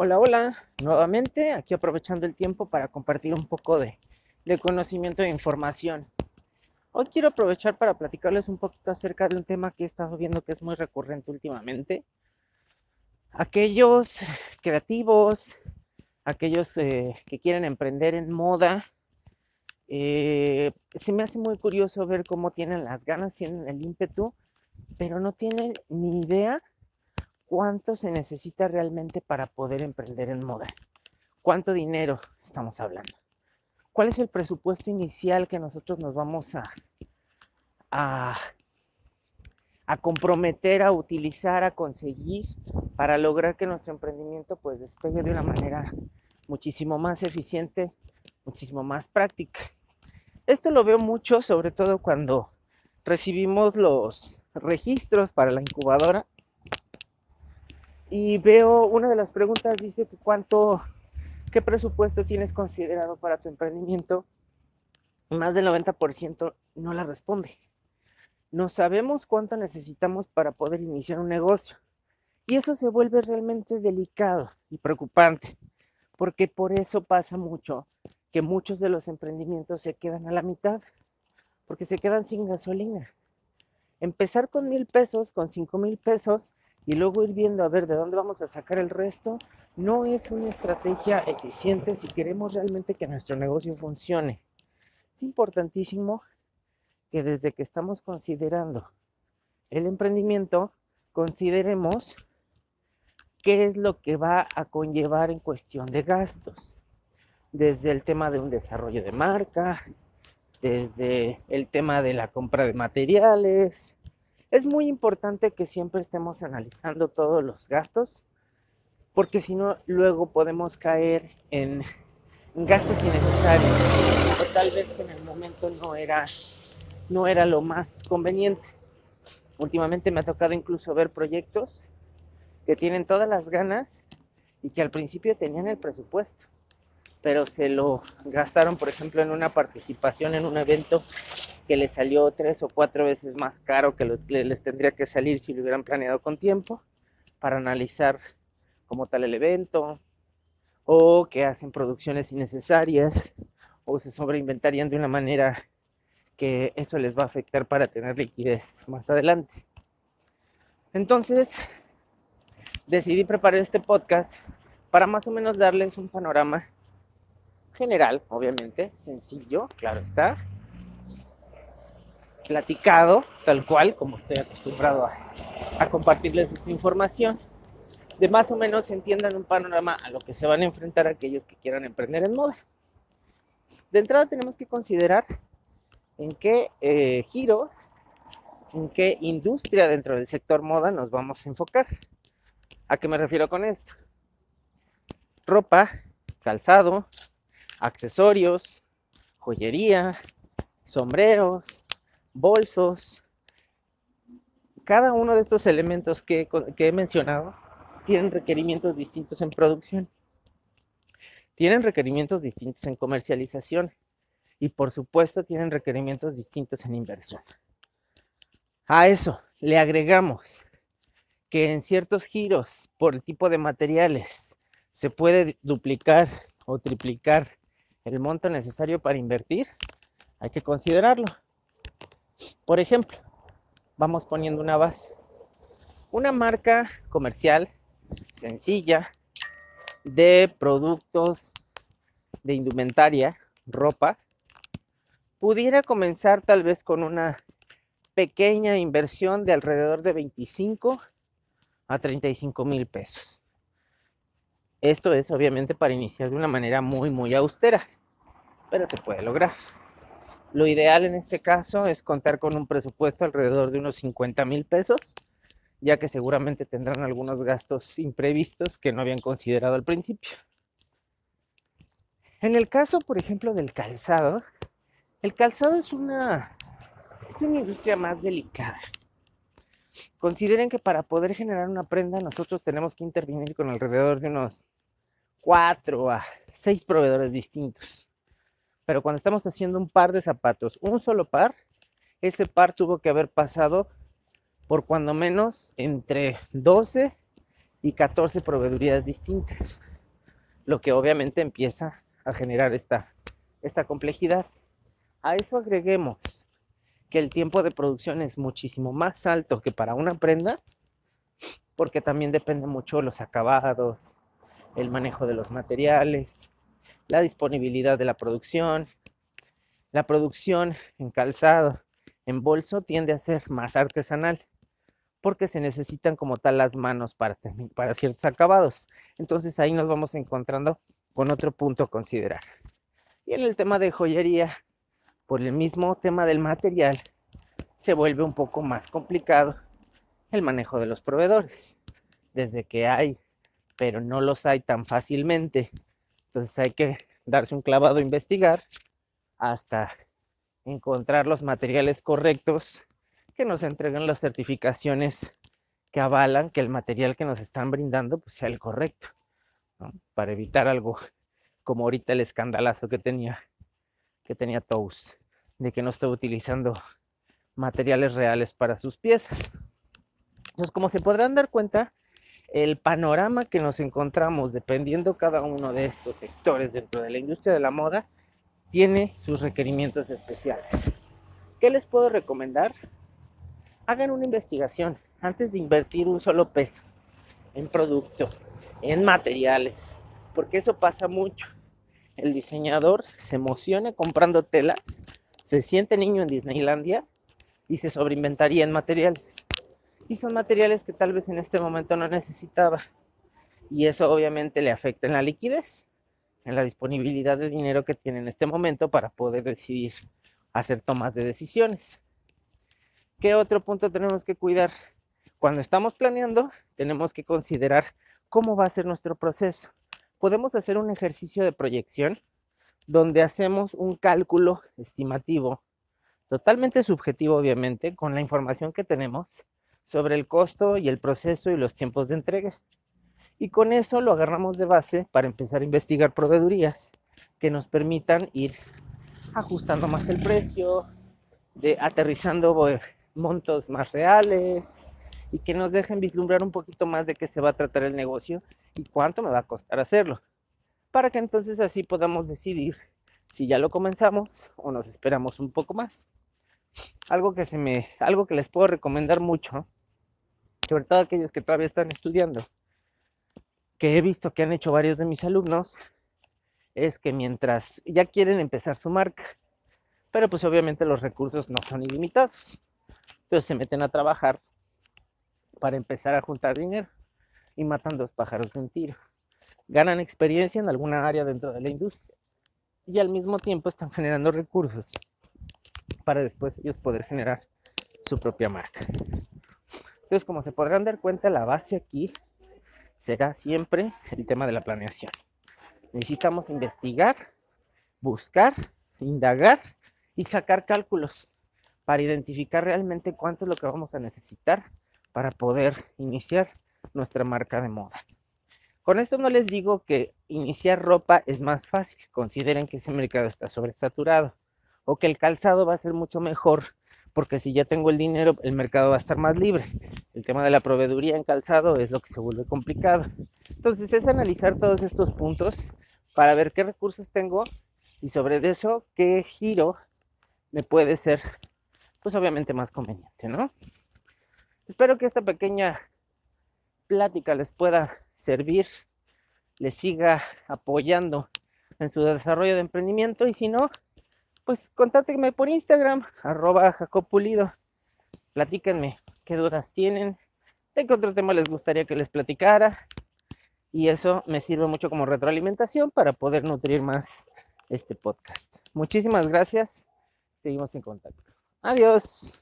Hola, hola, nuevamente aquí aprovechando el tiempo para compartir un poco de, conocimiento e información. Hoy quiero aprovechar para platicarles un poquito acerca de un tema que he estado viendo que es muy recurrente últimamente. Aquellos creativos, aquellos que quieren emprender en moda, eh, se me hace muy curioso ver cómo tienen las ganas, tienen el ímpetu, pero no tienen ni idea cuánto se necesita realmente para poder emprender en moda. ¿Cuánto dinero estamos hablando? ¿Cuál es el presupuesto inicial que nosotros nos vamos a, a, comprometer, a utilizar, a conseguir para lograr que nuestro emprendimiento pues despegue de una manera muchísimo más eficiente, muchísimo más práctica? Esto lo veo mucho, sobre todo cuando recibimos los registros para la incubadora y veo una de las preguntas dice que cuánto, qué presupuesto tienes considerado para tu emprendimiento. Más del 90% no la responde. No sabemos cuánto necesitamos para poder iniciar un negocio. Y eso se vuelve realmente delicado y preocupante, porque por eso pasa mucho que muchos de los emprendimientos se quedan a la mitad, porque se quedan sin gasolina. Empezar con mil pesos, con cinco mil pesos, y luego ir viendo a ver de dónde vamos a sacar el resto, no es una estrategia eficiente si queremos realmente que nuestro negocio funcione. Es importantísimo que desde que estamos considerando el emprendimiento, consideremos qué es lo que va a conllevar en cuestión de gastos. Desde el tema de un desarrollo de marca, desde el tema de la compra de materiales, es muy importante que siempre estemos analizando todos los gastos, porque si no, luego podemos caer en gastos innecesarios, o tal vez que en el momento no era, no era lo más conveniente. Últimamente me ha tocado incluso ver proyectos que tienen todas las ganas y que al principio tenían el presupuesto, pero se lo gastaron, por ejemplo, en una participación en un evento que les salió tres o cuatro veces más caro que les tendría que salir si lo hubieran planeado con tiempo para analizar como tal el evento o que hacen producciones innecesarias o se sobreinventarían de una manera que eso les va a afectar para tener liquidez más adelante. Entonces, decidí preparar este podcast para más o menos darles un panorama general, obviamente, sencillo, claro está, platicado, tal cual, como estoy acostumbrado a, compartirles esta información, de más o menos entiendan un panorama a lo que se van a enfrentar aquellos que quieran emprender en moda. De entrada tenemos que considerar en qué eh, giro, en qué industria dentro del sector moda nos vamos a enfocar. ¿A qué me refiero con esto? Ropa, calzado, accesorios, joyería, sombreros, bolsos. Cada uno de estos elementos que, he mencionado tienen requerimientos distintos en producción, tienen requerimientos distintos en comercialización y por supuesto tienen requerimientos distintos en inversión. A eso le agregamos que en ciertos giros por el tipo de materiales se puede duplicar o triplicar el monto necesario para invertir, hay que considerarlo. Por ejemplo, vamos poniendo una base. Una marca comercial sencilla de productos de indumentaria, ropa, pudiera comenzar tal vez con una pequeña inversión de alrededor de 25 a 35 mil pesos. Esto es obviamente para iniciar de una manera muy, muy austera, pero se puede lograr. Lo ideal en este caso es contar con un presupuesto alrededor de unos 50 mil pesos, ya que seguramente tendrán algunos gastos imprevistos que no habían considerado al principio. En el caso, por ejemplo, del calzado, el calzado es una, es una industria más delicada. Consideren que para poder generar una prenda nosotros tenemos que intervenir con alrededor de unos 4 a 6 proveedores distintos. Pero cuando estamos haciendo un par de zapatos, un solo par, ese par tuvo que haber pasado por cuando menos entre 12 y 14 proveedurías distintas, lo que obviamente empieza a generar esta, esta complejidad. A eso agreguemos que el tiempo de producción es muchísimo más alto que para una prenda, porque también depende mucho de los acabados, el manejo de los materiales, la disponibilidad de la producción. La producción en calzado, en bolso, tiende a ser más artesanal porque se necesitan como tal las manos para, para ciertos acabados. Entonces ahí nos vamos encontrando con otro punto a considerar. Y en el tema de joyería, por el mismo tema del material, se vuelve un poco más complicado el manejo de los proveedores. Desde que hay, pero no los hay tan fácilmente. Entonces hay que darse un clavado investigar hasta encontrar los materiales correctos que nos entreguen las certificaciones que avalan que el material que nos están brindando pues, sea el correcto, para evitar algo como ahorita el escandalazo que tenía, que tenía Tous, de que no estaba utilizando materiales reales para sus piezas. Entonces, como se podrán dar cuenta, el panorama que nos encontramos dependiendo cada uno de estos sectores dentro de la industria de la moda tiene sus requerimientos especiales. ¿Qué les puedo recomendar? Hagan una investigación antes de invertir un solo peso en producto, en materiales, porque eso pasa mucho el diseñador se emociona comprando telas, se siente niño en Disneylandia y se sobreinventaría en materiales. Y son materiales que tal vez en este momento no necesitaba. Y eso obviamente le afecta en la liquidez, en la disponibilidad de dinero que tiene en este momento para poder decidir hacer tomas de decisiones. ¿Qué otro punto tenemos que cuidar? Cuando estamos planeando, tenemos que considerar cómo va a ser nuestro proceso podemos hacer un ejercicio de proyección donde hacemos un cálculo estimativo, totalmente subjetivo obviamente, con la información que tenemos sobre el costo y el proceso y los tiempos de entrega. Y con eso lo agarramos de base para empezar a investigar proveedurías que nos permitan ir ajustando más el precio, de aterrizando montos más reales, y que nos dejen vislumbrar un poquito más de qué se va a tratar el negocio y cuánto me va a costar hacerlo. Para que entonces así podamos decidir si ya lo comenzamos o nos esperamos un poco más. Algo que se me algo que les puedo recomendar mucho, sobre todo aquellos que todavía están estudiando, que he visto que han hecho varios de mis alumnos, es que mientras ya quieren empezar su marca, pero pues obviamente los recursos no son ilimitados. Entonces se meten a trabajar para empezar a juntar dinero y matan dos pájaros de un tiro. Ganan experiencia en alguna área dentro de la industria y al mismo tiempo están generando recursos para después ellos poder generar su propia marca. Entonces, como se podrán dar cuenta, la base aquí será siempre el tema de la planeación. Necesitamos investigar, buscar, indagar y sacar cálculos para identificar realmente cuánto es lo que vamos a necesitar para poder iniciar nuestra marca de moda. Con esto no les digo que iniciar ropa es más fácil, consideren que ese mercado está sobresaturado o que el calzado va a ser mucho mejor porque si ya tengo el dinero el mercado va a estar más libre. El tema de la proveeduría en calzado es lo que se vuelve complicado. Entonces es analizar todos estos puntos para ver qué recursos tengo y sobre eso qué giro me puede ser pues obviamente más conveniente, ¿no? Espero que esta pequeña plática les pueda servir, les siga apoyando en su desarrollo de emprendimiento y si no, pues contáctenme por Instagram, arroba jacopulido. Platíquenme qué dudas tienen, de qué otro tema les gustaría que les platicara. Y eso me sirve mucho como retroalimentación para poder nutrir más este podcast. Muchísimas gracias. Seguimos en contacto. Adiós.